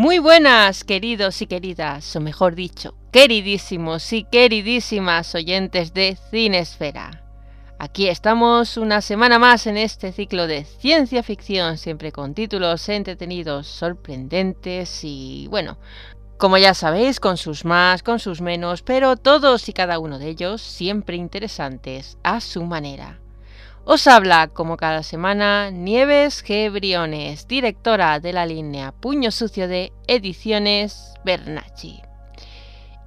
Muy buenas, queridos y queridas, o mejor dicho, queridísimos y queridísimas oyentes de Cinesfera. Aquí estamos una semana más en este ciclo de ciencia ficción, siempre con títulos entretenidos, sorprendentes y, bueno, como ya sabéis, con sus más, con sus menos, pero todos y cada uno de ellos siempre interesantes a su manera. Os habla, como cada semana, Nieves G. Briones, directora de la línea Puño Sucio de Ediciones Bernacci.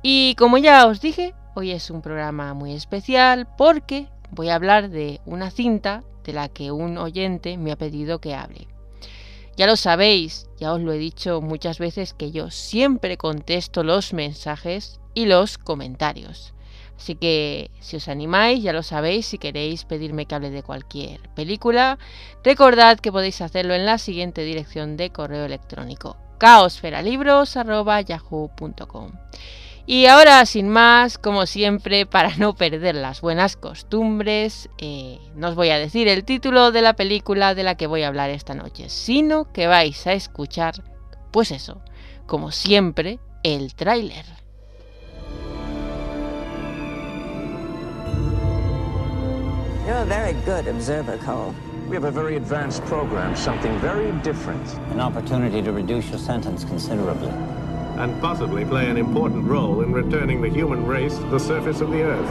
Y como ya os dije, hoy es un programa muy especial porque voy a hablar de una cinta de la que un oyente me ha pedido que hable. Ya lo sabéis, ya os lo he dicho muchas veces que yo siempre contesto los mensajes y los comentarios. Así que si os animáis, ya lo sabéis, si queréis pedirme que hable de cualquier película, recordad que podéis hacerlo en la siguiente dirección de correo electrónico caosferalibros.yahoo.com. Y ahora, sin más, como siempre, para no perder las buenas costumbres, eh, no os voy a decir el título de la película de la que voy a hablar esta noche, sino que vais a escuchar, pues eso, como siempre, el tráiler. You're a very good observer, Cole. We have a very advanced program, something very different. An opportunity to reduce your sentence considerably. And possibly play an important role in returning the human race to the surface of the Earth.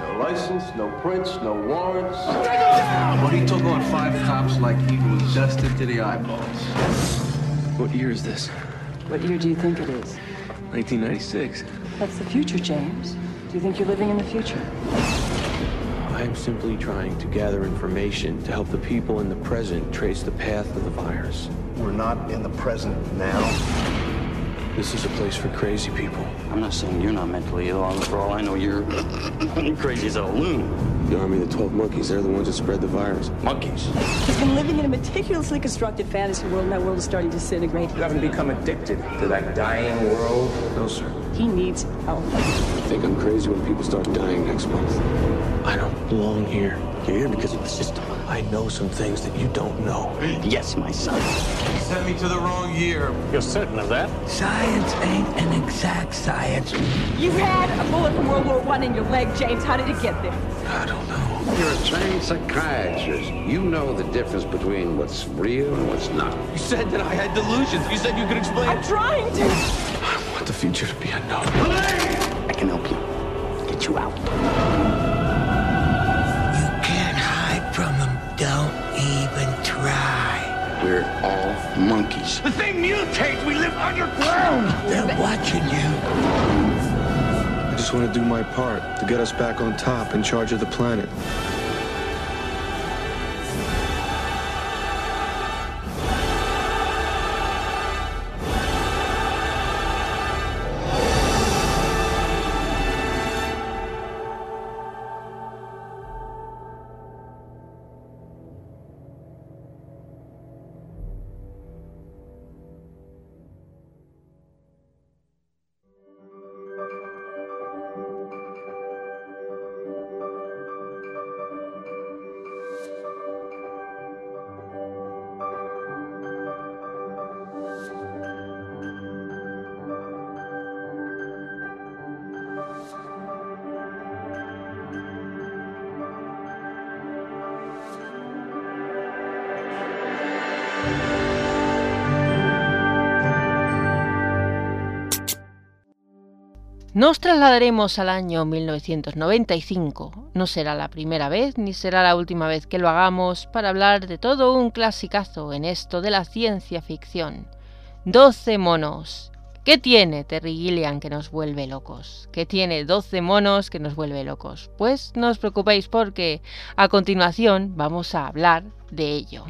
No license, no prints, no warrants. Take down! But he took on five cops like he was dusted to the eyeballs. What year is this? What year do you think it is? 1996. That's the future, James. Do you think you're living in the future? I am simply trying to gather information to help the people in the present trace the path of the virus. We're not in the present now. This is a place for crazy people. I'm not saying you're not mentally ill. For all I know, you're crazy as a loon. The Army of the Twelve Monkeys, they're the ones that spread the virus. Monkeys. He's been living in a meticulously constructed fantasy world, and that world is starting to disintegrate. You haven't become addicted to that dying world? No, sir. He needs help. I think I'm crazy when people start dying next month. I don't belong here. You're here because of the system. I know some things that you don't know. Yes, my son. You sent me to the wrong year. You're certain of that? Science ain't an exact science. You had a bullet from World War One in your leg, James. How did it get there? I don't know. You're a trained psychiatrist. You know the difference between what's real and what's not. You said that I had delusions. You said you could explain. I'm trying to. I want the future to be unknown. I can help you. Get you out. You can't hide from them. Don't even try. We're all monkeys. The thing mutates. We live underground. They're watching you. I just want to do my part to get us back on top in charge of the planet. Nos trasladaremos al año 1995. No será la primera vez ni será la última vez que lo hagamos para hablar de todo un clasicazo en esto de la ciencia ficción. 12 monos. ¿Qué tiene Terry Gilliam que nos vuelve locos? ¿Qué tiene 12 monos que nos vuelve locos? Pues no os preocupéis porque a continuación vamos a hablar de ello.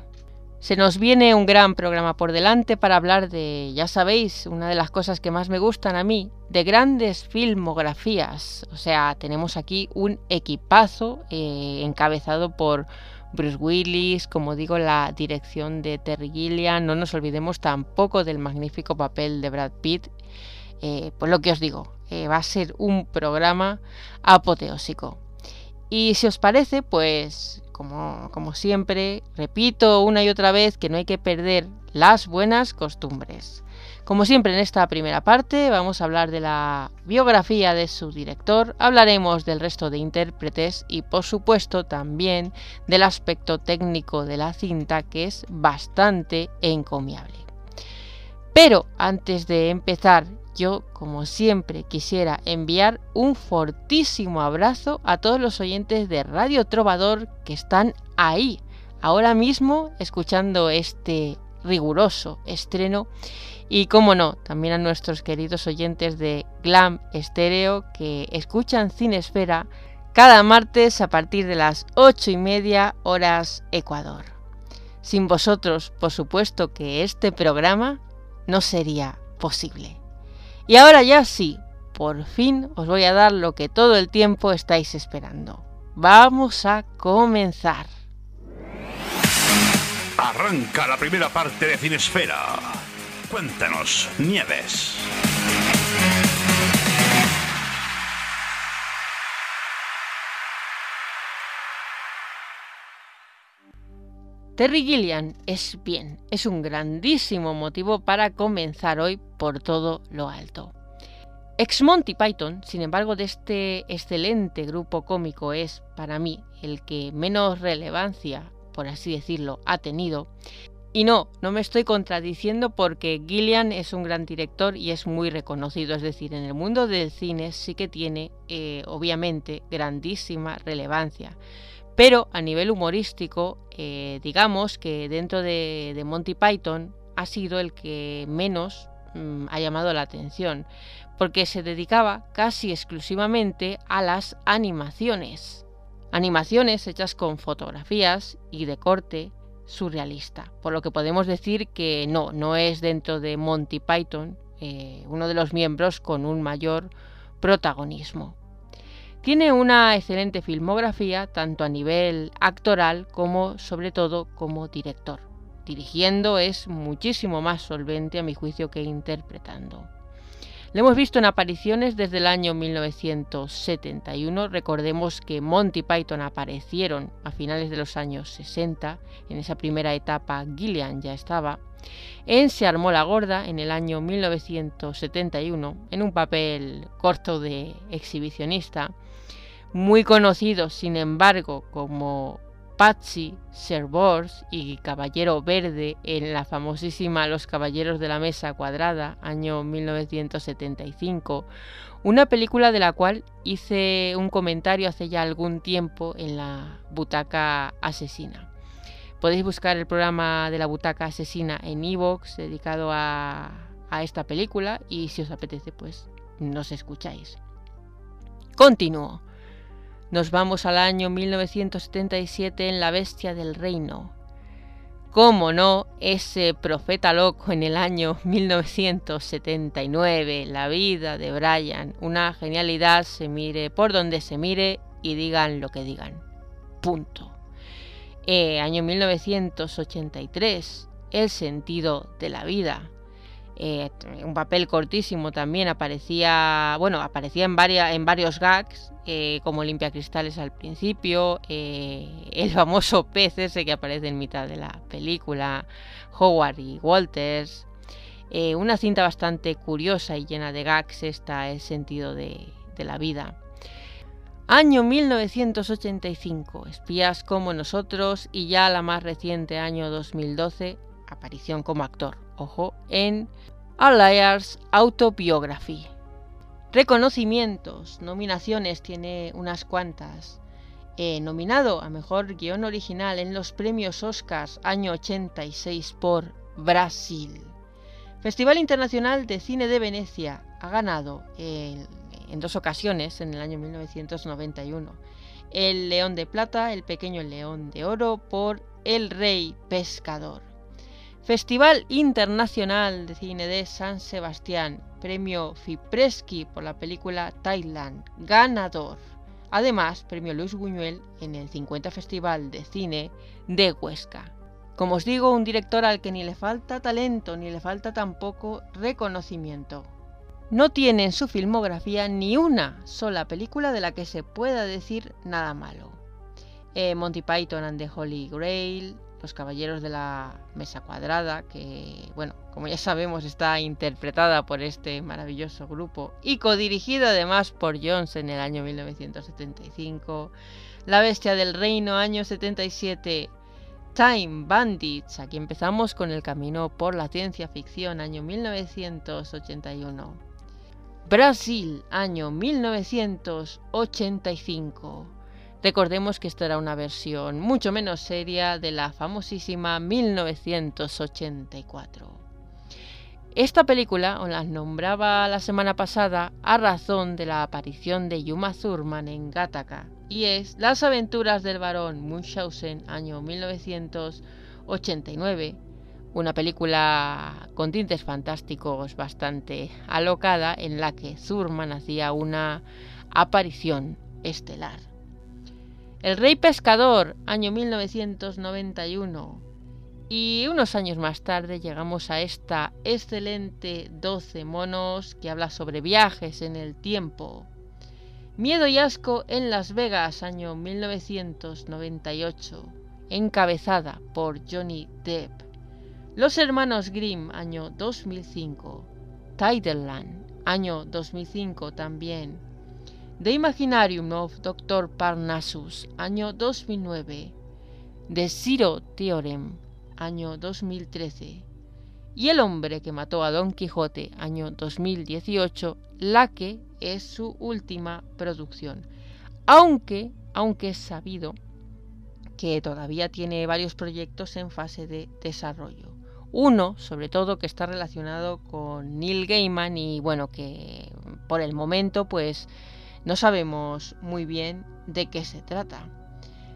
Se nos viene un gran programa por delante para hablar de, ya sabéis, una de las cosas que más me gustan a mí, de grandes filmografías. O sea, tenemos aquí un equipazo eh, encabezado por Bruce Willis, como digo, la dirección de Terry Gilliam. No nos olvidemos tampoco del magnífico papel de Brad Pitt. Eh, pues lo que os digo, eh, va a ser un programa apoteósico. Y si os parece, pues como, siempre, repito una y otra vez que no hay que perder las buenas costumbres. Como siempre en esta primera parte vamos a hablar de la biografía de su director, hablaremos del resto de intérpretes y por supuesto también del aspecto técnico de la cinta que es bastante encomiable. Pero antes de empezar yo, como siempre, quisiera enviar un fortísimo abrazo a todos los oyentes de Radio Trovador que están ahí, ahora mismo, escuchando este riguroso estreno. Y como no, también a nuestros queridos oyentes de Glam Estéreo que escuchan Cinesfera cada martes a partir de las ocho y media horas Ecuador. Sin vosotros, por supuesto que este programa no sería posible. Y ahora ya sí, por fin os voy a dar lo que todo el tiempo estáis esperando. Vamos a comenzar. Arranca la primera parte de Cinesfera. Cuéntanos, Nieves. Terry Gilliam es bien, es un grandísimo motivo para comenzar hoy por todo lo alto. Ex Monty Python, sin embargo, de este excelente grupo cómico es, para mí, el que menos relevancia, por así decirlo, ha tenido. Y no, no me estoy contradiciendo porque Gillian es un gran director y es muy reconocido, es decir, en el mundo del cine sí que tiene, eh, obviamente, grandísima relevancia. Pero a nivel humorístico, eh, digamos que dentro de, Monty Python ha sido el que menos mm, ha llamado la atención, porque se dedicaba casi exclusivamente a las animaciones. Animaciones hechas con fotografías y de corte surrealista, por lo que podemos decir que no, no es dentro de Monty Python eh, uno de los miembros con un mayor protagonismo. Tiene una excelente filmografía, tanto a nivel actoral como sobre todo como director. Dirigiendo es muchísimo más solvente a mi juicio que interpretando. Lo hemos visto en apariciones desde el año 1971. Recordemos que Monty Python aparecieron a finales de los años 60. En esa primera etapa Gillian ya estaba. En Se armó la gorda en el año 1971 en un papel corto de exhibicionista muy conocidos, sin embargo, como Patsy, Sir Bors y Caballero Verde en la famosísima Los Caballeros de la Mesa Cuadrada, año 1975, una película de la cual hice un comentario hace ya algún tiempo en la Butaca Asesina. Podéis buscar el programa de la Butaca Asesina en Evox dedicado a, a esta película y si os apetece pues nos escucháis. Continúo. Nos vamos al año 1977 en La Bestia del Reino. ¿Cómo no? Ese profeta loco en el año 1979, La vida de Brian, una genialidad, se mire por donde se mire y digan lo que digan. Punto. Eh, año 1983, El sentido de la vida. Eh, un papel cortísimo también aparecía bueno aparecía en varias en varios gags eh, como limpia cristales al principio eh, el famoso pez que aparece en mitad de la película Howard y Walters. Una cinta bastante curiosa y llena de gags está el sentido de la vida. Año 1985, Espías como nosotros y ya la más reciente año 2012, aparición como actor ojo, en A Liar's Autobiography. Reconocimientos, nominaciones, tiene unas cuantas. Eh, nominado a Mejor Guión Original en los premios Oscars año 86 por Brasil. Festival Internacional de Cine de Venecia ha ganado en dos ocasiones en el año 1991 el León de Plata, el Pequeño León de Oro por El Rey Pescador. Festival Internacional de Cine de San Sebastián, premio Fipreschi por la película Thailand, ganador. Además, premio Luis Buñuel en el 50 Festival de Cine de Huesca. Como os digo, un director al que ni le falta talento ni le falta tampoco reconocimiento. No tiene en su filmografía ni una sola película de la que se pueda decir nada malo. Eh, Monty Python and the Holy Grail, Los Caballeros de la Mesa Cuadrada, que, bueno, como ya sabemos, está interpretada por este maravilloso grupo y codirigida además por Jones en el año 1975. La Bestia del Reino, año 77. Time Bandits. Aquí empezamos con el camino por la ciencia ficción, año 1981. Brasil, año 1985. Recordemos que esto era una versión mucho menos seria de la famosísima 1984. Esta película os la nombraba la semana pasada a razón de la aparición de Yuma Thurman en Gattaca, y es Las aventuras del barón Munchausen, año 1989, una película con tintes fantásticos bastante alocada en la que Thurman hacía una aparición estelar. El Rey Pescador, año 1991. Y unos años más tarde llegamos a esta excelente 12 monos que habla sobre viajes en el tiempo. Miedo y asco en Las Vegas, año 1998, encabezada por Johnny Depp. Los Hermanos Grimm, año 2005. Tideland, año 2005 también. The Imaginarium of Dr. Parnassus, año 2009. The Zero Theorem, año 2013. Y El hombre que mató a Don Quijote, año 2018, la que es su última producción. Aunque, aunque es sabido que todavía tiene varios proyectos en fase de desarrollo. Uno, sobre todo, que está relacionado con Neil Gaiman y bueno, que por el momento pues no sabemos muy bien de qué se trata.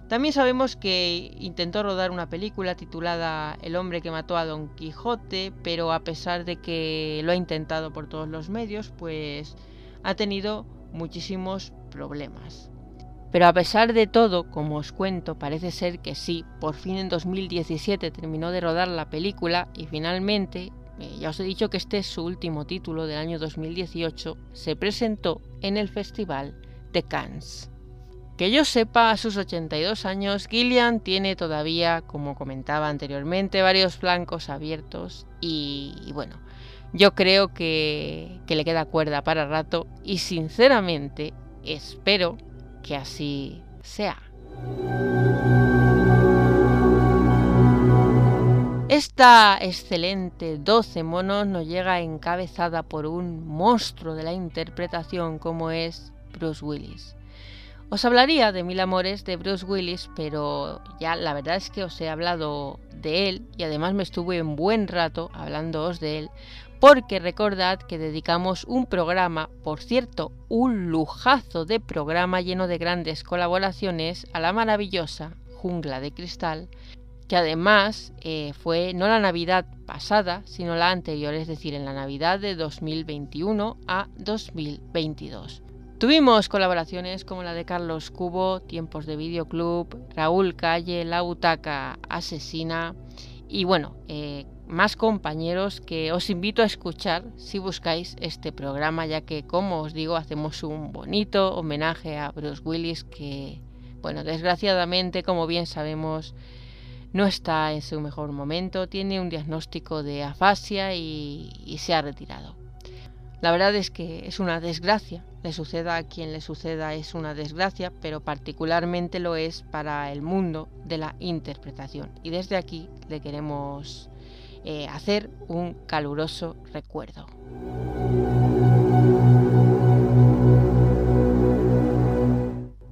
También sabemos que intentó rodar una película titulada El hombre que mató a Don Quijote, pero a pesar de que lo ha intentado por todos los medios, pues ha tenido muchísimos problemas. Pero a pesar de todo, como os cuento, parece ser que sí, por fin en 2017 terminó de rodar la película y finalmente, eh, ya os he dicho que este es su último título del año 2018, se presentó en el Festival de Cannes. Que yo sepa, a sus 82 años, Gillian tiene todavía, como comentaba anteriormente, varios flancos abiertos y, y bueno, yo creo que, que le queda cuerda para rato y sinceramente espero que así sea. Esta excelente 12 monos nos llega encabezada por un monstruo de la interpretación como es Bruce Willis. Os hablaría de Mil Amores de Bruce Willis, pero ya la verdad es que os he hablado de él y además me estuve un buen rato hablándoos de él, porque recordad que dedicamos un programa, por cierto, un lujazo de programa lleno de grandes colaboraciones a la maravillosa Jungla de Cristal, que además eh, fue no la Navidad pasada, sino la anterior, es decir, en la Navidad de 2021 a 2022. Tuvimos colaboraciones como la de Carlos Cubo, Tiempos de Videoclub, Raúl Calle, La Butaca Asesina y bueno, eh, más compañeros que os invito a escuchar si buscáis este programa, ya que como os digo hacemos un bonito homenaje a Bruce Willis que, bueno, desgraciadamente, como bien sabemos, no está en su mejor momento, tiene un diagnóstico de afasia y, se ha retirado. La verdad es que es una desgracia, le suceda a quien le suceda es una desgracia, pero particularmente lo es para el mundo de la interpretación. Y desde aquí le queremos eh, hacer un caluroso recuerdo.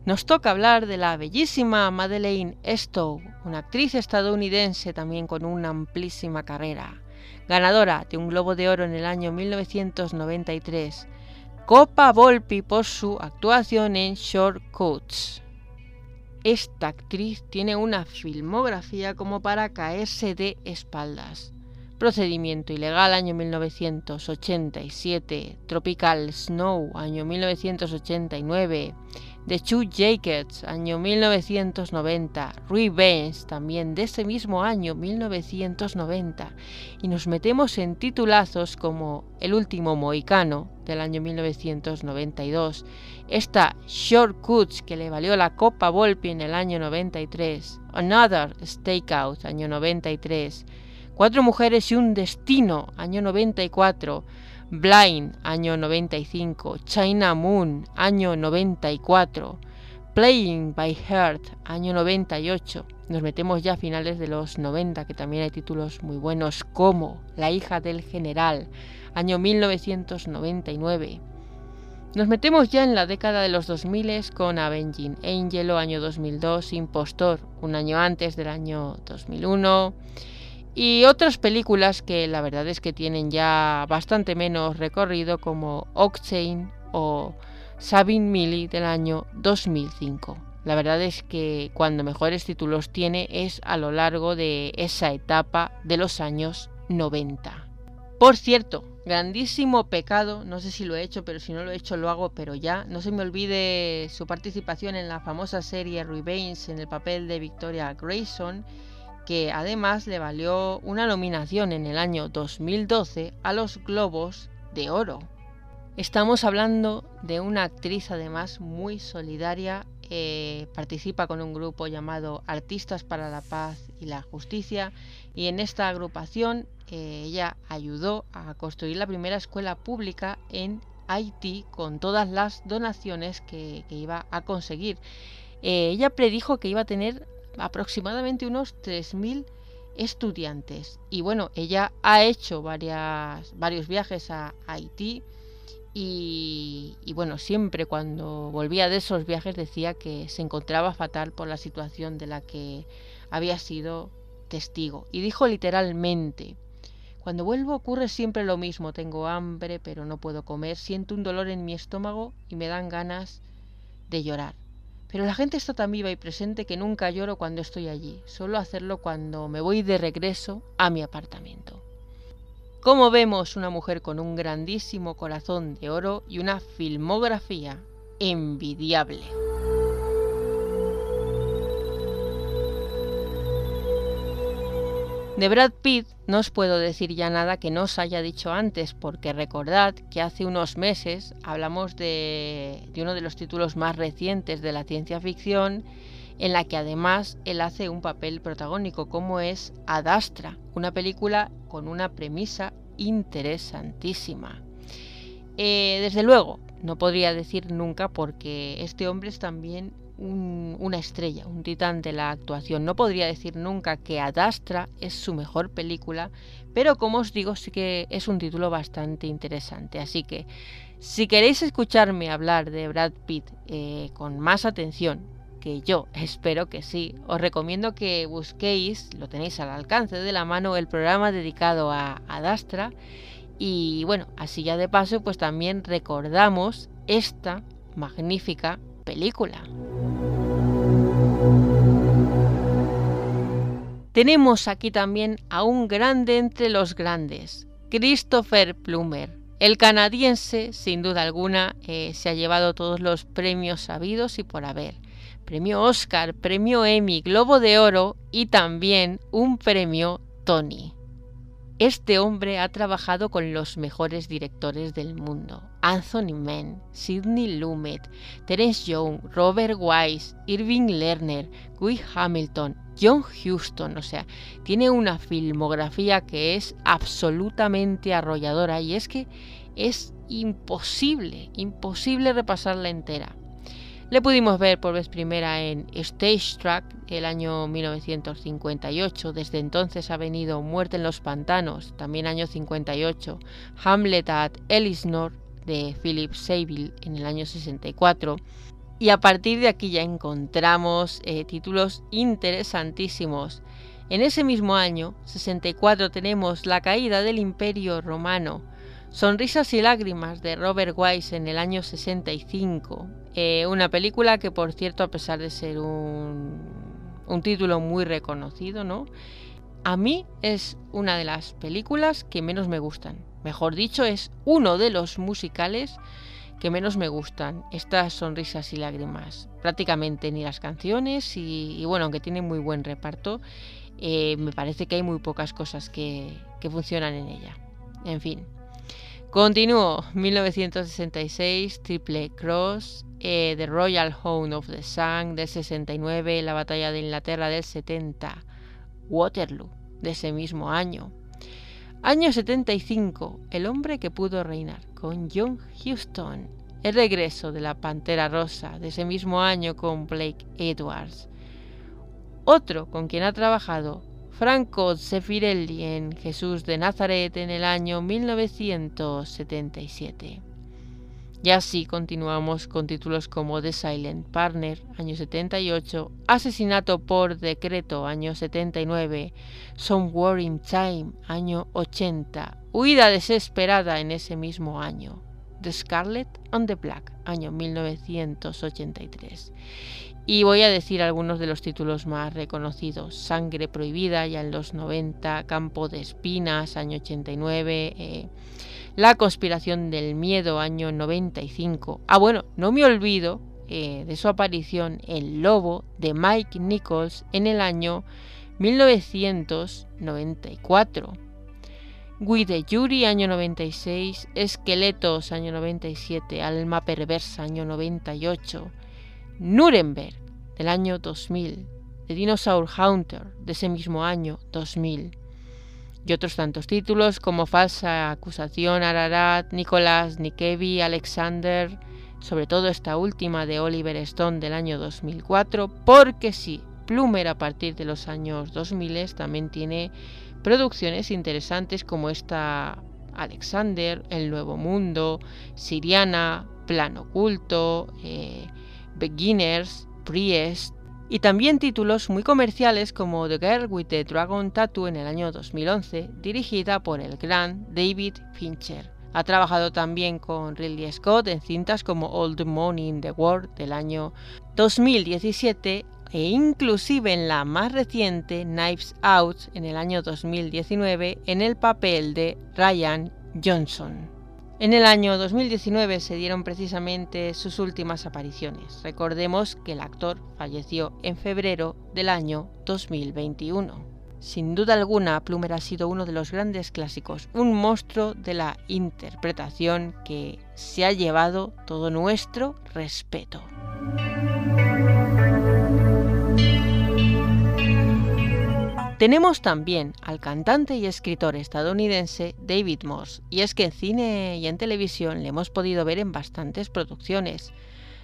Nos toca hablar de la bellísima Madeleine Stowe, una actriz estadounidense también con una amplísima carrera, ganadora de un Globo de Oro en el año 1993, Copa Volpi por su actuación en Shortcuts. Esta actriz tiene una filmografía como para caerse de espaldas. Procedimiento Ilegal, año 1987, Tropical Snow, año 1989, The Two Jackets, año 1990, Revenge, también de ese mismo año 1990, y nos metemos en titulazos como El último Mohicano, del año 1992, esta Shortcuts, que le valió la Copa Volpi en el año 93, Another Stakeout, año 93, Cuatro mujeres y un destino, año 94. Blind, año 95. China Moon, año 94. Playing by Heart, año 98. Nos metemos ya a finales de los 90, que también hay títulos muy buenos como La hija del general, año 1999. Nos metemos ya en la década de los 2000 con Avenging Angel, año 2002, Impostor, un año antes del año 2001. Y otras películas que la verdad es que tienen ya bastante menos recorrido como Octane o Sabine Millie del año 2005. La verdad es que cuando mejores títulos tiene es a lo largo de esa etapa de los años 90. Por cierto, grandísimo pecado, no sé si lo he hecho, pero si no lo he hecho lo hago, pero ya, no se me olvide su participación en la famosa serie Revenge en el papel de Victoria Grayson que además le valió una nominación en el año 2012 a los Globos de Oro. Estamos hablando de una actriz además muy solidaria, eh, participa con un grupo llamado Artistas para la Paz y la Justicia y en esta agrupación eh, ella ayudó a construir la primera escuela pública en Haití con todas las donaciones que, iba a conseguir. Eh, ella predijo que iba a tener aproximadamente unos 3.000 estudiantes. Y bueno, ella ha hecho varias, varios viajes a, Haití y, y, bueno, siempre cuando volvía de esos viajes decía que se encontraba fatal por la situación de la que había sido testigo. Y dijo literalmente, cuando vuelvo ocurre siempre lo mismo, tengo hambre pero no puedo comer, siento un dolor en mi estómago y me dan ganas de llorar. Pero la gente está tan viva y presente que nunca lloro cuando estoy allí, solo hacerlo cuando me voy de regreso a mi apartamento. Como vemos, una mujer con un grandísimo corazón de oro y una filmografía envidiable. De Brad Pitt no os puedo decir ya nada que no os haya dicho antes, porque recordad que hace unos meses hablamos de, uno de los títulos más recientes de la ciencia ficción, en la que además él hace un papel protagónico, como es Adastra, una película con una premisa interesantísima. Eh, desde luego, no podría decir nunca porque este hombre es también una estrella, un titán de la actuación. No podría decir nunca que Adastra es su mejor película, pero como os digo, sí que es un título bastante interesante. Así que si queréis escucharme hablar de Brad Pitt eh, con más atención, que yo espero que sí, os recomiendo que busquéis, lo tenéis al alcance de la mano, el programa dedicado a Adastra. Y bueno, así ya de paso, pues también recordamos esta magnífica película. Tenemos aquí también a un grande entre los grandes, Christopher Plummer. El canadiense, sin duda alguna, eh, se ha llevado todos los premios sabidos y por haber. Premio Oscar, premio Emmy, Globo de Oro y también un premio Tony. Este hombre ha trabajado con los mejores directores del mundo. Anthony Mann, Sidney Lumet, Terence Young, Robert Wise, Irving Lerner, Guy Hamilton, John Huston. O sea, tiene una filmografía que es absolutamente arrolladora y es que es imposible, imposible repasarla entera. Le pudimos ver por vez primera en Stage Track el año 1958. Desde entonces ha venido Muerte en los Pantanos, también año 58, Hamlet at Ellisnor de Philip Saville en el año 64. Y a partir de aquí ya encontramos eh, títulos interesantísimos. En ese mismo año, 64, tenemos La caída del Imperio Romano, Sonrisas y lágrimas de Robert Wise en el año 65. Eh, una película que, por cierto, a pesar de ser un, título muy reconocido, ¿no? A mí es una de las películas que menos me gustan. Mejor dicho, es uno de los musicales que menos me gustan, estas sonrisas y lágrimas. Prácticamente ni las canciones y, bueno, aunque tiene muy buen reparto, eh, me parece que hay muy pocas cosas que, funcionan en ella. En fin. Continúo. 1966, Triple Cross, eh, The Royal Home of the Sun del 69, La Batalla de Inglaterra del 70, Waterloo de ese mismo año. Año 75, El hombre que pudo reinar, con John Huston. El regreso de la Pantera Rosa de ese mismo año con Blake Edwards. Otro con quien ha trabajado Franco Zeffirelli en Jesús de Nazaret en el año 1977. Y así continuamos con títulos como The Silent Partner, año 78, Asesinato por Decreto, año 79, Some War in Time, año 80, Huida Desesperada en ese mismo año, The Scarlet and the Black, año 1983. Y voy a decir algunos de los títulos más reconocidos. Sangre Prohibida, ya en los 90, Campo de Espinas, año 89, eh, La Conspiración del Miedo, año 95. Ah, bueno, no me olvido eh, de su aparición El Lobo de Mike Nichols en el año 1994. With the Yuri, año 96, Esqueletos, año 97, Alma Perversa, año 98, Nuremberg, del año 2000, The Dinosaur Hunter, de ese mismo año 2000, y otros tantos títulos como Falsa Acusación, Ararat, Nicolás, Nikevi, Alexander, sobre todo esta última de Oliver Stone del año 2004, porque sí, Plumer a partir de los años 2000 también tiene producciones interesantes como esta Alexander, El Nuevo Mundo, Siriana, Plan Oculto, eh, Beginners, Priest, y también títulos muy comerciales como The Girl with the Dragon Tattoo en el año 2011, dirigida por el gran David Fincher. Ha trabajado también con Ridley Scott en cintas como Old Money in the World del año 2017 e inclusive en la más reciente Knives Out en el año 2019 en el papel de Ryan Johnson. En el año 2019 se dieron precisamente sus últimas apariciones. Recordemos que el actor falleció en febrero del año 2021. Sin duda alguna, Plumer ha sido uno de los grandes clásicos, un monstruo de la interpretación que se ha llevado todo nuestro respeto. Tenemos también al cantante y escritor estadounidense David Moss, y es que en cine y en televisión le hemos podido ver en bastantes producciones.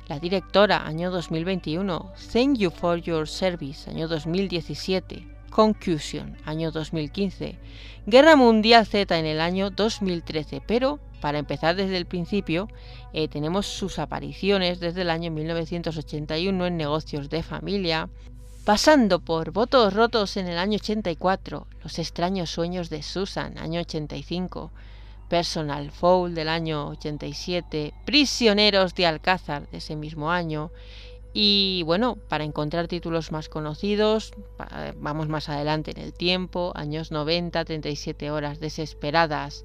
La directora, año 2021, Thank You for Your Service, año 2017, Concussion, año 2015, Guerra Mundial Z en el año 2013, pero para empezar desde el principio, eh, tenemos sus apariciones desde el año 1981 en Negocios de Familia, pasando por Votos Rotos en el año 84, Los extraños sueños de Susan, año 85, Personal Foul del año 87, Prisioneros de Alcázar de ese mismo año, y bueno, para encontrar títulos más conocidos, vamos más adelante en el tiempo, años 90, 37 horas desesperadas,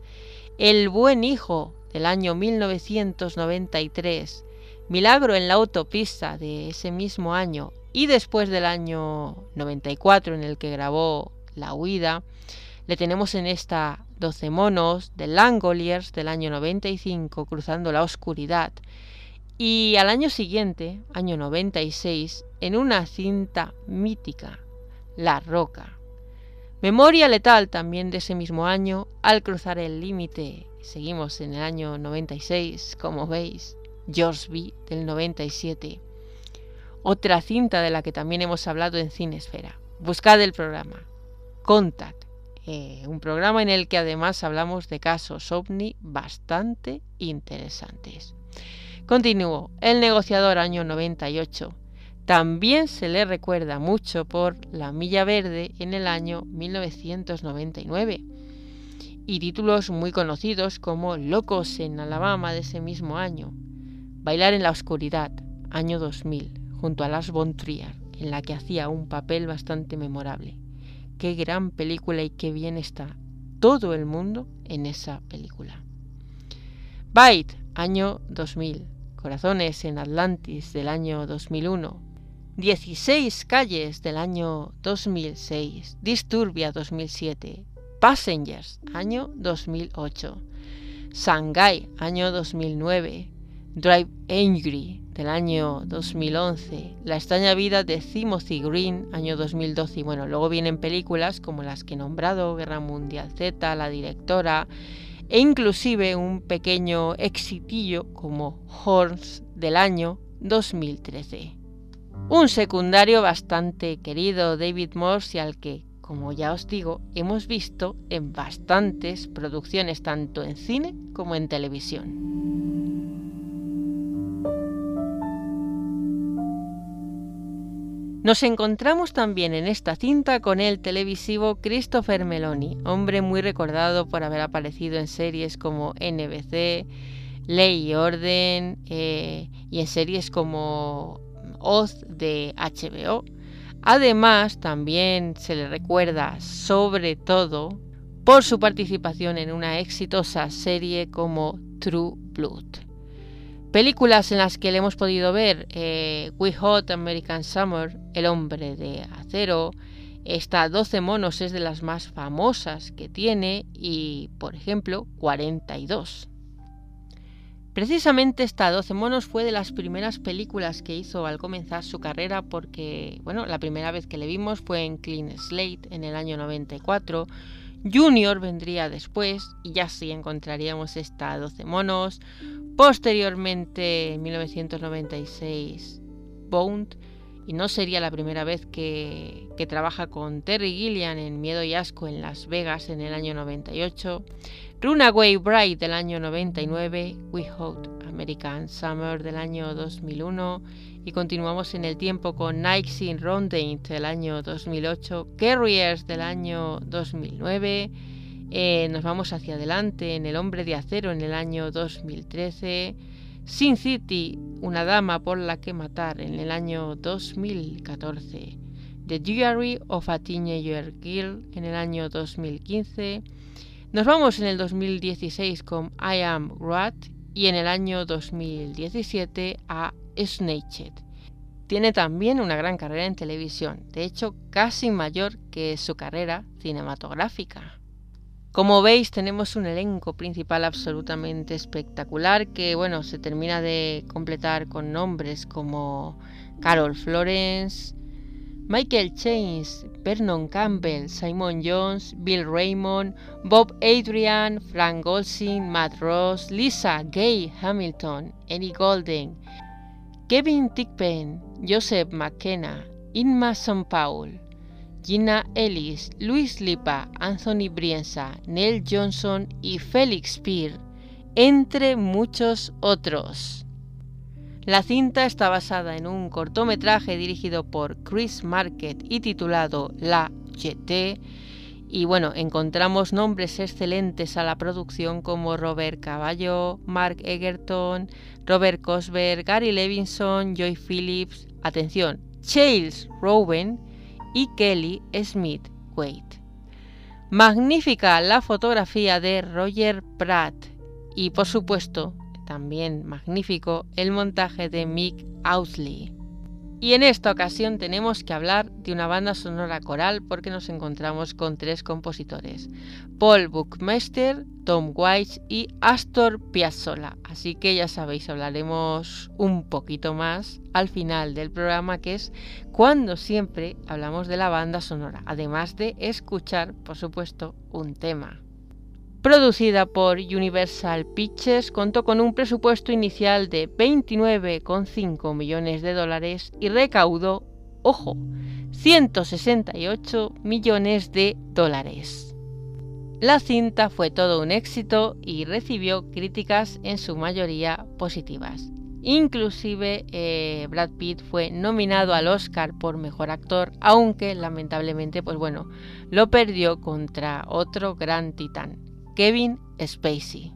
El buen hijo del año 1993, Milagro en la autopista de ese mismo año y después del año 94 en el que grabó La huida, le tenemos en esta 12 monos de Langoliers del año 95 cruzando la oscuridad y al año siguiente, año 96, en una cinta mítica, La Roca. Memoria letal también de ese mismo año, al cruzar el límite, seguimos en el año 96, como veis, George B del 97. Otra cinta de la que también hemos hablado en Cinesfera. Buscad el programa. Contact. Eh, un programa en el que además hablamos de casos ovni bastante interesantes. Continuó El negociador año 98. También se le recuerda mucho por La Milla Verde en el año 1999 y títulos muy conocidos como Locos en Alabama de ese mismo año, Bailar en la Oscuridad, año 2000, junto a Las von Trier, en la que hacía un papel bastante memorable. Qué gran película y qué bien está todo el mundo en esa película. Bite, año 2000. Corazones en Atlantis del año 2001. 16 calles del año 2006. Disturbia 2007. Passengers, año 2008. Shanghai, año 2009. Drive Angry, del año 2011. La extraña vida de Timothy Green, año 2012. Y bueno, luego vienen películas como las que he nombrado, Guerra Mundial Z, La Directora, e inclusive un pequeño exitillo como Horns del año 2013. Un secundario bastante querido, David Morse, al que, como ya os digo, hemos visto en bastantes producciones tanto en cine como en televisión. Nos encontramos también en esta cinta con el televisivo Christopher Meloni, hombre muy recordado por haber aparecido en series como NBC, Ley y Orden eh, y en series como Oz de HBO. Además, también se le recuerda sobre todo por su participación en una exitosa serie como True Blood. Películas en las que le hemos podido ver eh, We Hot American Summer, El hombre de acero, esta 12 monos es de las más famosas que tiene y, por ejemplo, 42. Precisamente esta 12 monos fue de las primeras películas que hizo al comenzar su carrera porque, bueno, la primera vez que le vimos fue en Clean Slate en el año 94 Junior vendría después y ya sí encontraríamos esta 12 monos. Posteriormente, en 1996, Bond. Y no sería la primera vez que, trabaja con Terry Gilliam en Miedo y Asco en Las Vegas en el año 98. Runaway Bride del año 99. We Hope American Summer del año 2001 y continuamos en el tiempo con Nights in del año 2008, Carriers del año 2009, eh, nos vamos hacia adelante en El hombre de acero en el año 2013, Sin City, una dama por la que matar en el año 2014, The Diary of a Teenager Girl en el año 2015, nos vamos en el 2016 con I Am Rat y en el año 2017 a Snaked. Tiene también una gran carrera en televisión, de hecho casi mayor que su carrera cinematográfica. Como veis tenemos un elenco principal absolutamente espectacular que bueno, se termina de completar con nombres como Carol Florence, Michael Chains, Vernon Campbell, Simon Jones, Bill Raymond, Bob Adrian, Frank Golsing, Matt Ross, Lisa Gay Hamilton, Eddie Golden, Kevin Tickpen, Joseph McKenna, Inma St. Paul, Gina Ellis, Luis Lipa, Anthony Brienza, Neil Johnson y Felix Peer, entre muchos otros. La cinta está basada en un cortometraje dirigido por Chris Market y titulado La GT y bueno, encontramos nombres excelentes a la producción como Robert Caballo, Mark Egerton, Robert Cosberg, Gary Levinson, Joy Phillips, atención, Chales Rowan y Kelly Smith Wade. Magnífica la fotografía de Roger Pratt y por supuesto también magnífico el montaje de Mick Ousley. Y en esta ocasión tenemos que hablar de una banda sonora coral porque nos encontramos con tres compositores, Paul Buckmeister, Tom Weiss y Astor Piazzolla. Así que ya sabéis, hablaremos un poquito más al final del programa que es cuando siempre hablamos de la banda sonora, además de escuchar, por supuesto, un tema. Producida por Universal Pictures, contó con un presupuesto inicial de 29,5 millones de dólares y recaudó, ojo, 168 millones de dólares. La cinta fue todo un éxito y recibió críticas en su mayoría positivas. Inclusive eh, Brad Pitt fue nominado al Oscar por Mejor Actor, aunque lamentablemente, pues bueno, lo perdió contra otro gran titán, Kevin Spacey.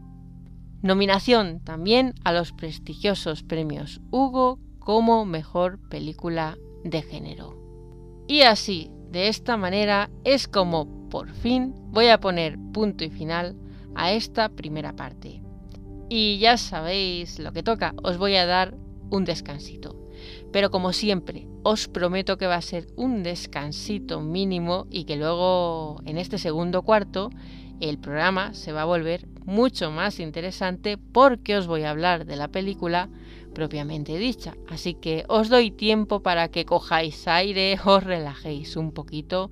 Nominación también a los prestigiosos premios Hugo como Mejor Película de Género. Y así, de esta manera, es como por fin voy a poner punto y final a esta primera parte. Y ya sabéis lo que toca, os voy a dar un descansito. Pero como siempre, os prometo que va a ser un descansito mínimo y que luego en este segundo cuarto el programa se va a volver mucho más interesante porque os voy a hablar de la película propiamente dicha. Así que os doy tiempo para que cojáis aire, os relajéis un poquito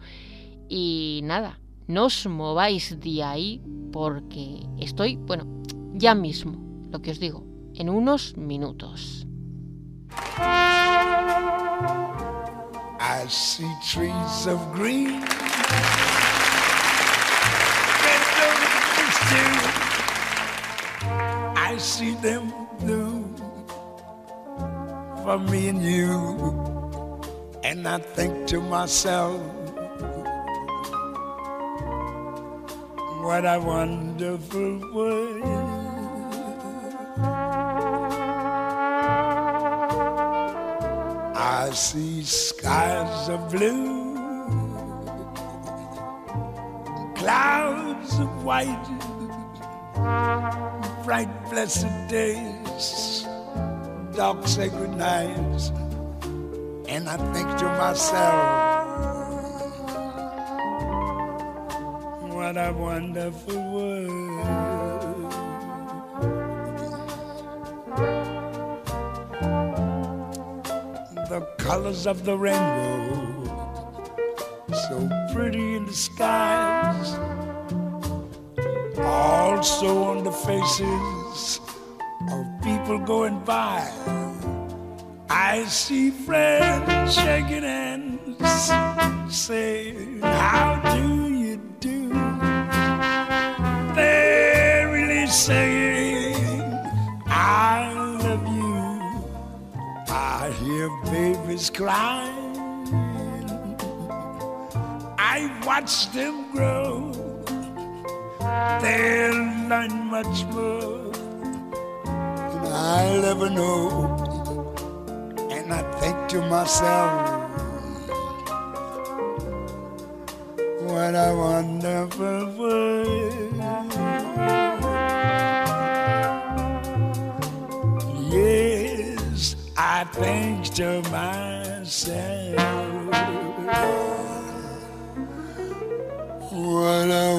y nada, no os mováis de ahí porque estoy, bueno, ya mismo, lo que os digo, en unos minutos. See them blue for me and you. And I think to myself, what a wonderful world. I see skies of blue, clouds of white, bright blessed days, dark sacred nights, and I think to myself, what a wonderful world. The colors of the rainbow, so pretty in the skies, also on the faces of people going by. I see friends shaking hands, saying, How do you do? They're really saying, I love you. I hear babies crying. I watch them grow. They'll learn much more than I'll ever know. And I think to myself, what a wonderful world. Yes, I think to myself, what a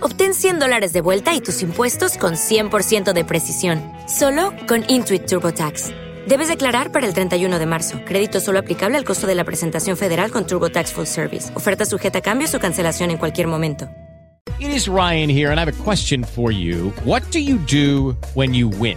Obtén 100 dólares de vuelta y tus impuestos con 100% de precisión, solo con Intuit TurboTax. Debes declarar para el 31 de marzo. Crédito solo aplicable al costo de la presentación federal con TurboTax Full Service. Oferta sujeta a cambios o cancelación en cualquier momento. It is Ryan here, and I have a question for you. What do you do when you win?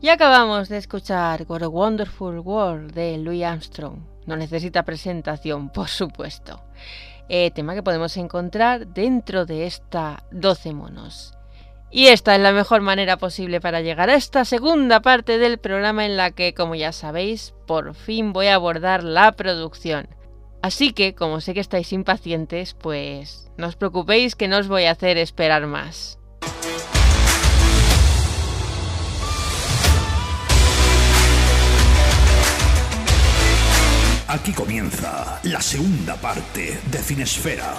Y acabamos de escuchar What a Wonderful World de Louis Armstrong. No necesita presentación, por supuesto. Eh, tema que podemos encontrar dentro de esta 12 monos. Y esta es la mejor manera posible para llegar a esta segunda parte del programa en la que, como ya sabéis, por fin voy a abordar la producción. Así que, como sé que estáis impacientes, pues no os preocupéis que no os voy a hacer esperar más. Aquí comienza la segunda parte de Cinesfera.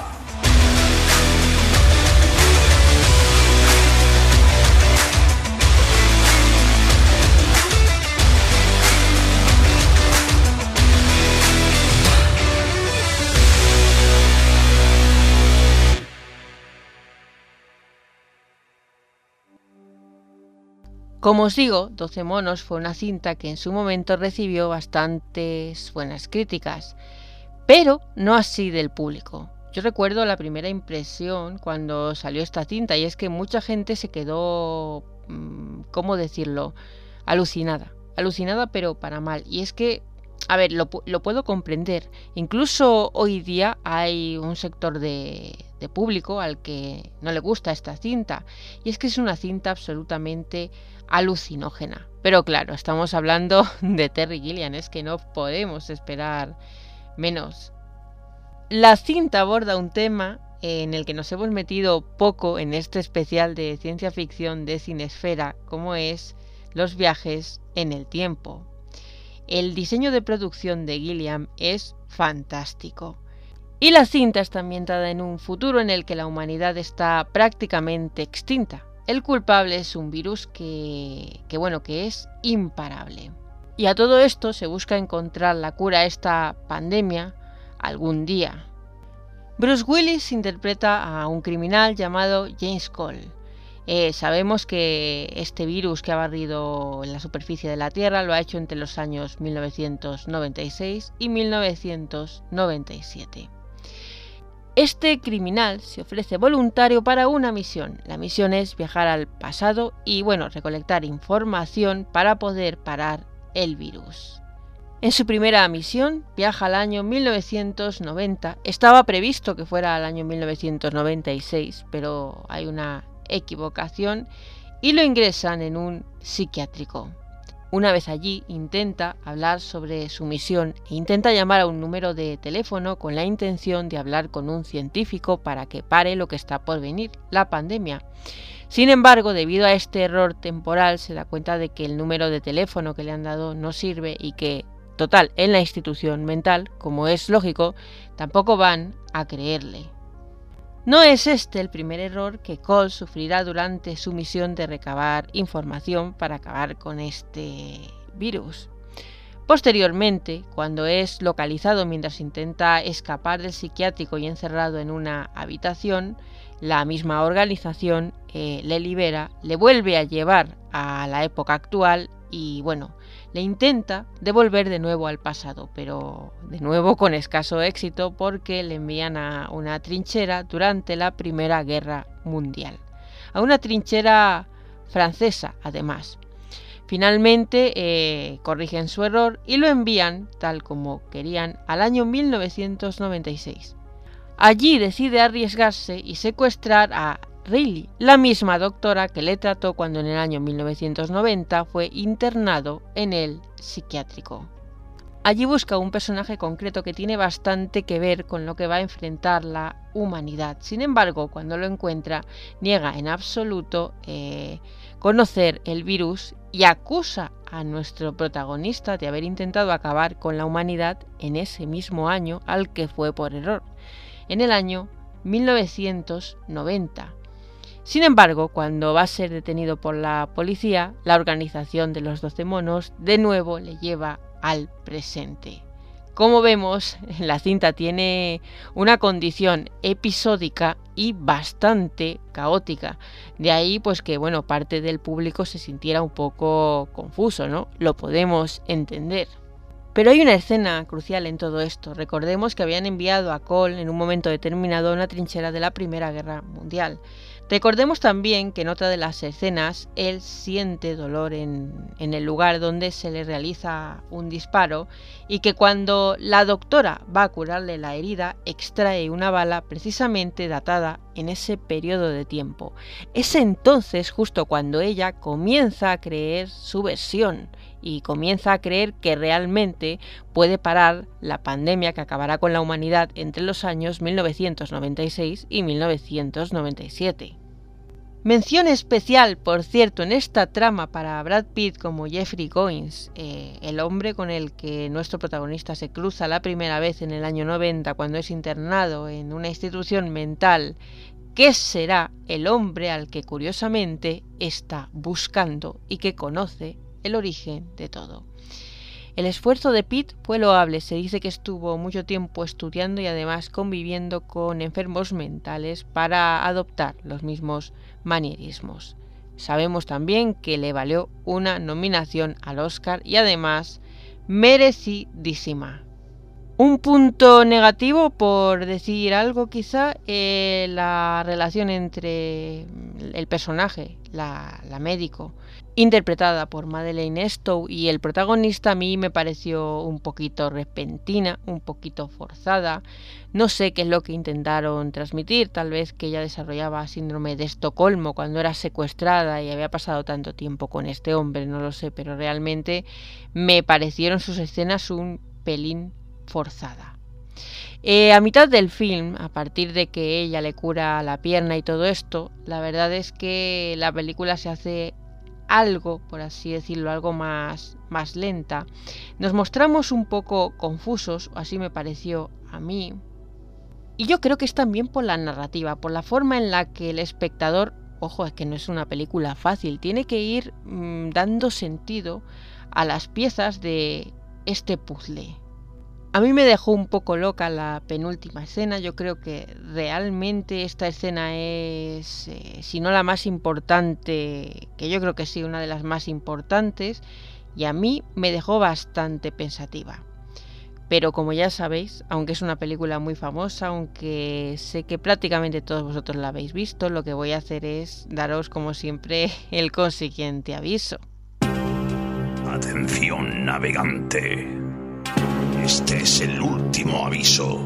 Como os digo, 12 monos fue una cinta que en su momento recibió bastantes buenas críticas, pero no así del público. Yo recuerdo la primera impresión cuando salió esta cinta y es que mucha gente se quedó, mm, ¿cómo decirlo?, alucinada. Alucinada pero para mal. Y es que, a ver, lo, lo puedo comprender. Incluso hoy día hay un sector de, de público al que no le gusta esta cinta. Y es que es una cinta absolutamente alucinógena. Pero claro, estamos hablando de Terry Gilliam, es que no podemos esperar menos. La cinta aborda un tema en el que nos hemos metido poco en este especial de ciencia ficción de Cinesfera, como es los viajes en el tiempo. El diseño de producción de Gilliam es fantástico. Y la cinta está ambientada en un futuro en el que la humanidad está prácticamente extinta. El culpable es un virus que, bueno, que es imparable. Y a todo esto se busca encontrar la cura a esta pandemia algún día. Bruce Willis interpreta a un criminal llamado James Cole. Eh, sabemos que este virus que ha barrido en la superficie de la Tierra lo ha hecho entre los años 1996 y 1997. Este criminal se ofrece voluntario para una misión. La misión es viajar al pasado y, bueno, recolectar información para poder parar el virus. En su primera misión viaja al año 1990. Estaba previsto que fuera al año 1996, pero hay una equivocación y lo ingresan en un psiquiátrico. Una vez allí intenta hablar sobre su misión e intenta llamar a un número de teléfono con la intención de hablar con un científico para que pare lo que está por venir, la pandemia. Sin embargo, debido a este error temporal, se da cuenta de que el número de teléfono que le han dado no sirve y que, total, en la institución mental, como es lógico, tampoco van a creerle. No es este el primer error que Cole sufrirá durante su misión de recabar información para acabar con este virus. Posteriormente, cuando es localizado mientras intenta escapar del psiquiátrico y encerrado en una habitación, la misma organización eh, le libera, le vuelve a llevar a la época actual y bueno, le intenta devolver de nuevo al pasado, pero de nuevo con escaso éxito porque le envían a una trinchera durante la Primera Guerra Mundial. A una trinchera francesa, además. Finalmente eh, corrigen su error y lo envían, tal como querían, al año 1996. Allí decide arriesgarse y secuestrar a Riley, la misma doctora que le trató cuando en el año 1990 fue internado en el psiquiátrico. Allí busca un personaje concreto que tiene bastante que ver con lo que va a enfrentar la humanidad. Sin embargo, cuando lo encuentra, niega en absoluto eh, conocer el virus y acusa a nuestro protagonista de haber intentado acabar con la humanidad en ese mismo año al que fue por error, en el año 1990. Sin embargo, cuando va a ser detenido por la policía, la organización de los 12 monos de nuevo le lleva al presente. Como vemos, la cinta tiene una condición episódica y bastante caótica. De ahí pues que bueno, parte del público se sintiera un poco confuso, ¿no? Lo podemos entender. Pero hay una escena crucial en todo esto. Recordemos que habían enviado a Cole en un momento determinado a una trinchera de la Primera Guerra Mundial. Recordemos también que en otra de las escenas él siente dolor en, el lugar donde se le realiza un disparo y que cuando la doctora va a curarle la herida extrae una bala precisamente datada en ese periodo de tiempo. Es entonces justo cuando ella comienza a creer su versión y comienza a creer que realmente puede parar la pandemia que acabará con la humanidad entre los años 1996 y 1997. Mención especial, por cierto, en esta trama para Brad Pitt como Jeffrey Goins, eh, el hombre con el que nuestro protagonista se cruza la primera vez en el año 90 cuando es internado en una institución mental, que será el hombre al que curiosamente está buscando y que conoce el origen de todo. El esfuerzo de Pitt fue loable, se dice que estuvo mucho tiempo estudiando y además conviviendo con enfermos mentales para adoptar los mismos manierismos. Sabemos también que le valió una nominación al Oscar y además merecidísima. Un punto negativo, por decir algo quizá, eh, la relación entre el personaje, la, médico, interpretada por Madeleine Stowe y el protagonista a mí me pareció un poquito repentina, un poquito forzada. No sé qué es lo que intentaron transmitir, tal vez que ella desarrollaba síndrome de Estocolmo cuando era secuestrada y había pasado tanto tiempo con este hombre, no lo sé, pero realmente me parecieron sus escenas un pelín forzada. Eh, a mitad del film, a partir de que ella le cura la pierna y todo esto, la verdad es que la película se hace algo, por así decirlo, algo más, más lenta. Nos mostramos un poco confusos, o así me pareció a mí. Y yo creo que es también por la narrativa, por la forma en la que el espectador, ojo, es que no es una película fácil, tiene que ir mm, dando sentido a las piezas de este puzzle. A mí me dejó un poco loca la penúltima escena. Yo creo que realmente esta escena es, eh, si no la más importante, que yo creo que sí, una de las más importantes, y a mí me dejó bastante pensativa. Pero como ya sabéis, aunque es una película muy famosa, aunque sé que prácticamente todos vosotros la habéis visto, lo que voy a hacer es daros como siempre el consiguiente aviso. Atención navegante. Este es el último aviso.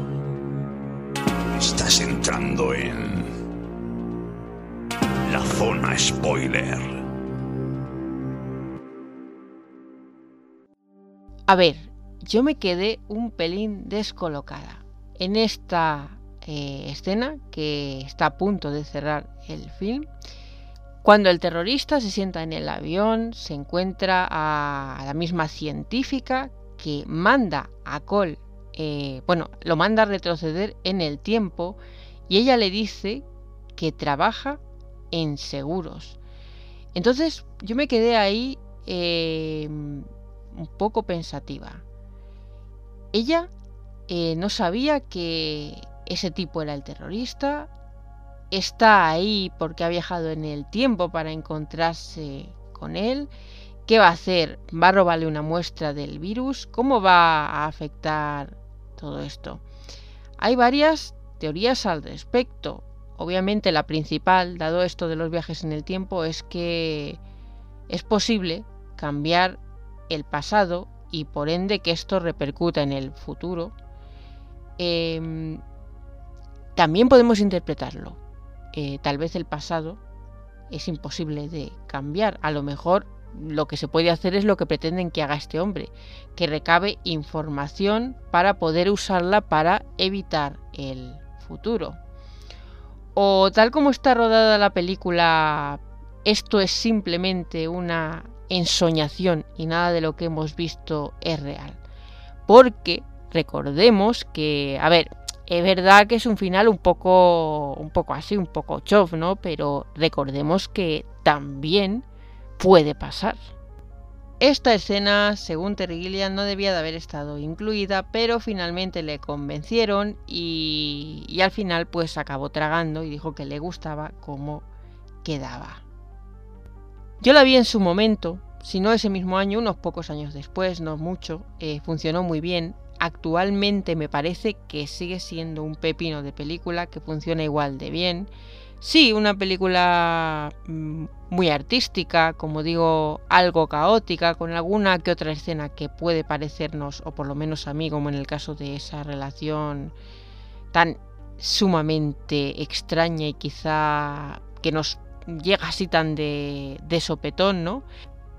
Estás entrando en la zona spoiler. A ver, yo me quedé un pelín descolocada en esta eh, escena que está a punto de cerrar el film. Cuando el terrorista se sienta en el avión, se encuentra a la misma científica que manda a Cole, eh, bueno, lo manda a retroceder en el tiempo y ella le dice que trabaja en seguros. Entonces yo me quedé ahí em, un poco pensativa. Ella eh, no sabía que ese tipo era el terrorista, está ahí porque ha viajado en el tiempo para encontrarse con él ¿Qué va a hacer? ¿Va a robarle una muestra del virus? ¿Cómo va a afectar todo esto? Hay varias teorías al respecto. Obviamente la principal, dado esto de los viajes en el tiempo, es que es posible cambiar el pasado y por ende que esto repercuta en el futuro. Em, también podemos interpretarlo. Eh, tal vez el pasado es imposible de cambiar. A lo mejor lo que se puede hacer es lo que pretenden que haga este hombre, que recabe información para poder usarla para evitar el futuro. O tal como está rodada la película, esto es simplemente una ensoñación y nada de lo que hemos visto es real. Porque recordemos que, a ver, es verdad que es un final un poco un poco así, un poco chof, ¿no? Pero recordemos que también puede pasar. Esta escena, según Terry Gilliam, no debía de haber estado incluida, pero finalmente le convencieron y, y al final pues acabó tragando y dijo que le gustaba cómo quedaba. Yo la vi en su momento, si no ese mismo año, unos pocos años después, no mucho, eh, funcionó muy bien. Actualmente me parece que sigue siendo un pepino de película que funciona igual de bien. Sí, una película mm, muy artística, como digo, algo caótica, con alguna que otra escena que puede parecernos, o por lo menos a mí, como en el caso de esa relación tan sumamente extraña y quizá que nos llega así tan de, de sopetón, ¿no?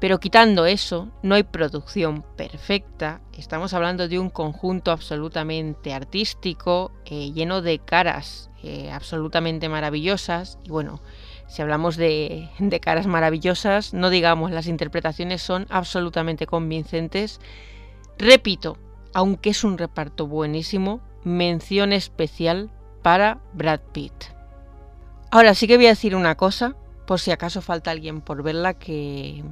Pero quitando eso, no hay producción perfecta. Estamos hablando de un conjunto absolutamente artístico, eh, lleno de caras eh, absolutamente maravillosas. Y bueno, si hablamos de, de caras maravillosas, no digamos, las interpretaciones son absolutamente convincentes. Repito, aunque es un reparto buenísimo, mención especial para Brad Pitt. Ahora sí que voy a decir una cosa, por si acaso falta alguien por verla, que...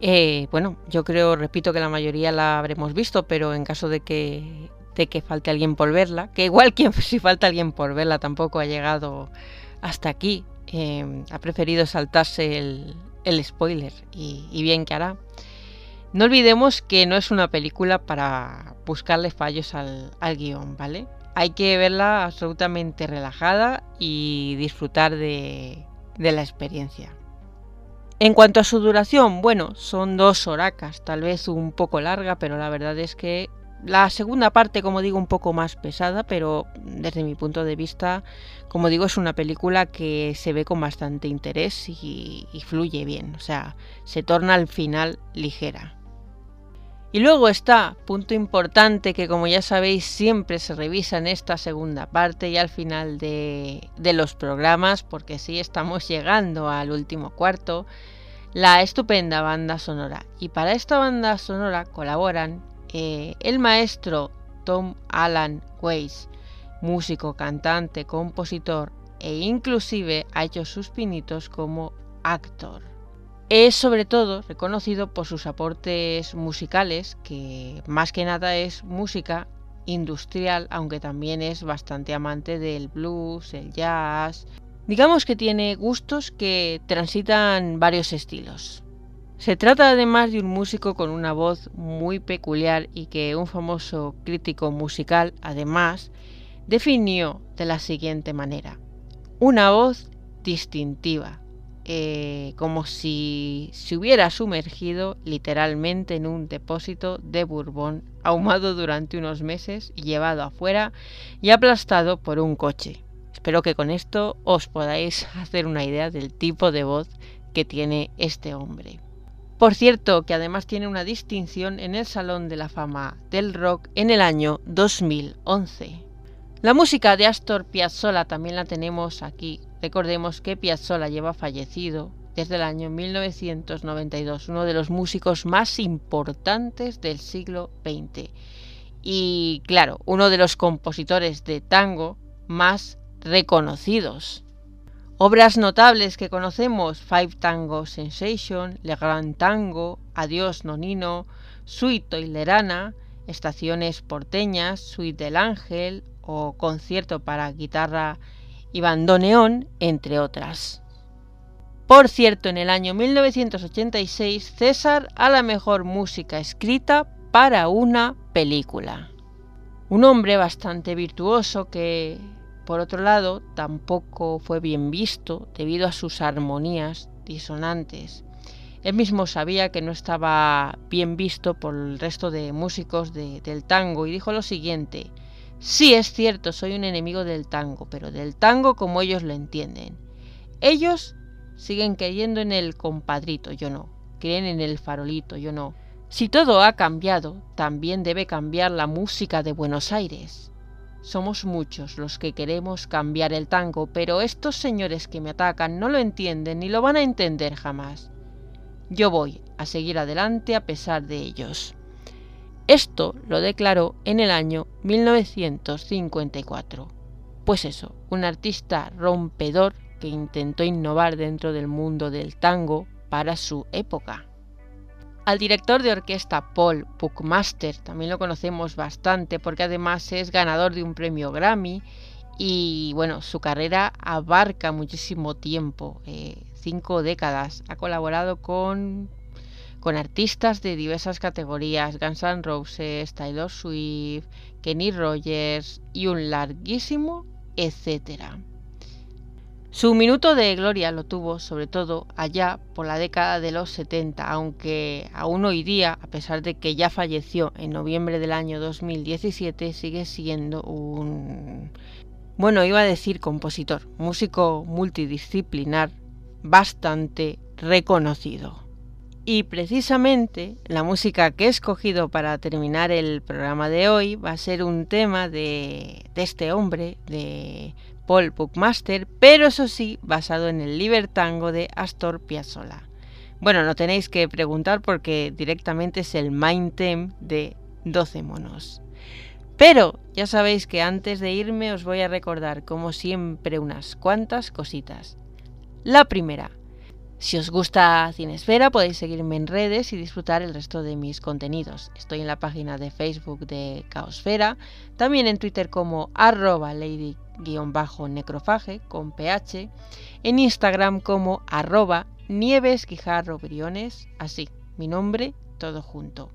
Eh, bueno, yo creo, repito que la mayoría la habremos visto, pero en caso de que, de que falte alguien por verla, que igual que si falta alguien por verla tampoco ha llegado hasta aquí, eh, ha preferido saltarse el, el spoiler y, y bien que hará. No olvidemos que no es una película para buscarle fallos al, al guion, ¿vale? Hay que verla absolutamente relajada y disfrutar de, de la experiencia. En cuanto a su duración, bueno, son dos horacas, tal vez un poco larga, pero la verdad es que la segunda parte, como digo, un poco más pesada, pero desde mi punto de vista, como digo, es una película que se ve con bastante interés y, y fluye bien, o sea, se torna al final ligera. Y luego está, punto importante que como ya sabéis siempre se revisa en esta segunda parte y al final de, los programas, porque sí estamos llegando al último cuarto, la estupenda banda sonora. Y para esta banda sonora colaboran eh, el maestro Tom Alan Weiss, músico, cantante, compositor e inclusive ha hecho sus pinitos como actor. Es sobre todo reconocido por sus aportes musicales, que más que nada es música industrial, aunque también es bastante amante del blues, el jazz. Digamos que tiene gustos que transitan varios estilos. Se trata además de un músico con una voz muy peculiar y que un famoso crítico musical además definió de la siguiente manera. Una voz distintiva, eh, como si se hubiera sumergido literalmente en un depósito de Bourbon, ahumado durante unos meses llevado afuera y aplastado por un coche. Espero que con esto os podáis hacer una idea del tipo de voz que tiene este hombre. Por cierto, que además tiene una distinción en el Salón de la Fama del Rock en el año 2011. La música de Astor Piazzolla también la tenemos aquí Recordemos que Piazzolla lleva fallecido desde el año 1992, uno de los músicos más importantes del siglo XX. Y claro, uno de los compositores de tango más reconocidos. Obras notables que conocemos, Five Tango Sensation, Le Grand Tango, Adiós Nonino, Suite Toilerana, Estaciones Porteñas, Suite del Ángel o Concierto para guitarra y bandoneón, entre otras. Por cierto, en el año 1986, César a la mejor música escrita para una película. Un hombre bastante virtuoso que, por otro lado, tampoco fue bien visto debido a sus armonías disonantes. Él mismo sabía que no estaba bien visto por el resto de músicos del tango y dijo lo siguiente, Sí es cierto, soy un enemigo del tango, pero del tango como ellos lo entienden. Ellos siguen creyendo en el compadrito, yo no. Creen en el farolito, yo no. Si todo ha cambiado, también debe cambiar la música de Buenos Aires. Somos muchos los que queremos cambiar el tango, pero estos señores que me atacan no lo entienden ni lo van a entender jamás. Yo voy a seguir adelante a pesar de ellos. Esto lo declaró en el año 1954. Pues eso, un artista rompedor que intentó innovar dentro del mundo del tango para su época. Al director de orquesta Paul Buckmaster también lo conocemos bastante porque además es ganador de un premio Grammy y bueno, su carrera abarca muchísimo tiempo, eh, cinco décadas. Ha colaborado con con artistas de diversas categorías, Guns N' Roses, Taylor Swift, Kenny Rogers y un larguísimo etcétera. Su minuto de gloria lo tuvo sobre todo allá por la década de los 70, aunque aún hoy día, a pesar de que ya falleció en noviembre del año 2017, sigue siendo un... Bueno, iba a decir compositor, músico multidisciplinar bastante reconocido. Y precisamente la música que he escogido para terminar el programa de hoy va a ser un tema de, este hombre, de Paul Bookmaster, pero eso sí, basado en el Libertango de Astor Piazzolla. Bueno, no tenéis que preguntar porque directamente es el main theme de 12 monos. Pero ya sabéis que antes de irme os voy a recordar, como siempre, unas cuantas cositas. La primera, si os gusta Cinesfera podéis seguirme en redes y disfrutar el resto de mis contenidos. Estoy en la página de Facebook de Caosfera, también en Twitter como arroba lady-necrofage con ph, en Instagram como arroba así, mi nombre, todo junto.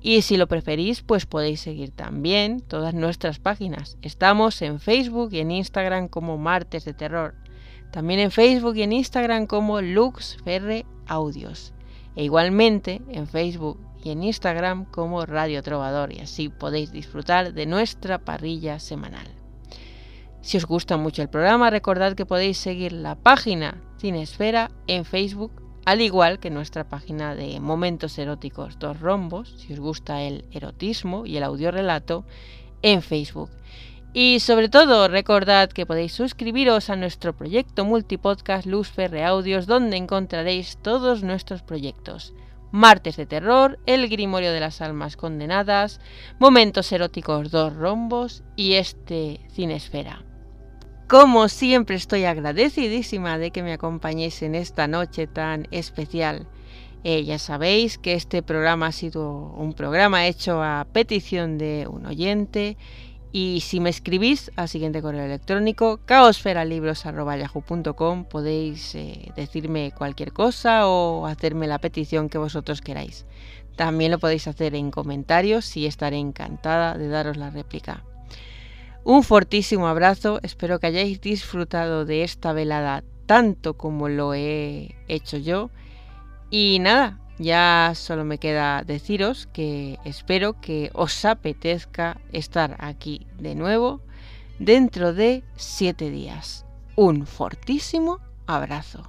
Y si lo preferís, pues podéis seguir también todas nuestras páginas. Estamos en Facebook y en Instagram como Martes de Terror. También en Facebook y en Instagram como LuxFR Audios. E igualmente en Facebook y en Instagram como Radio Trovador. Y así podéis disfrutar de nuestra parrilla semanal. Si os gusta mucho el programa, recordad que podéis seguir la página Cinesfera en Facebook al igual que nuestra página de Momentos Eróticos Dos Rombos, si os gusta el erotismo y el audiorelato, en Facebook. Y sobre todo, recordad que podéis suscribiros a nuestro proyecto multipodcast Luz Audios, donde encontraréis todos nuestros proyectos. Martes de Terror, El Grimorio de las Almas Condenadas, Momentos Eróticos Dos Rombos y este Cinesfera. Como siempre estoy agradecidísima de que me acompañéis en esta noche tan especial. Eh, ya sabéis que este programa ha sido un programa hecho a petición de un oyente y si me escribís al siguiente correo electrónico caosferalibros.yahoo.com podéis eh, decirme cualquier cosa o hacerme la petición que vosotros queráis. También lo podéis hacer en comentarios y estaré encantada de daros la réplica. Un fortísimo abrazo, espero que hayáis disfrutado de esta velada tanto como lo he hecho yo. Y nada, ya solo me queda deciros que espero que os apetezca estar aquí de nuevo dentro de siete días. Un fortísimo abrazo.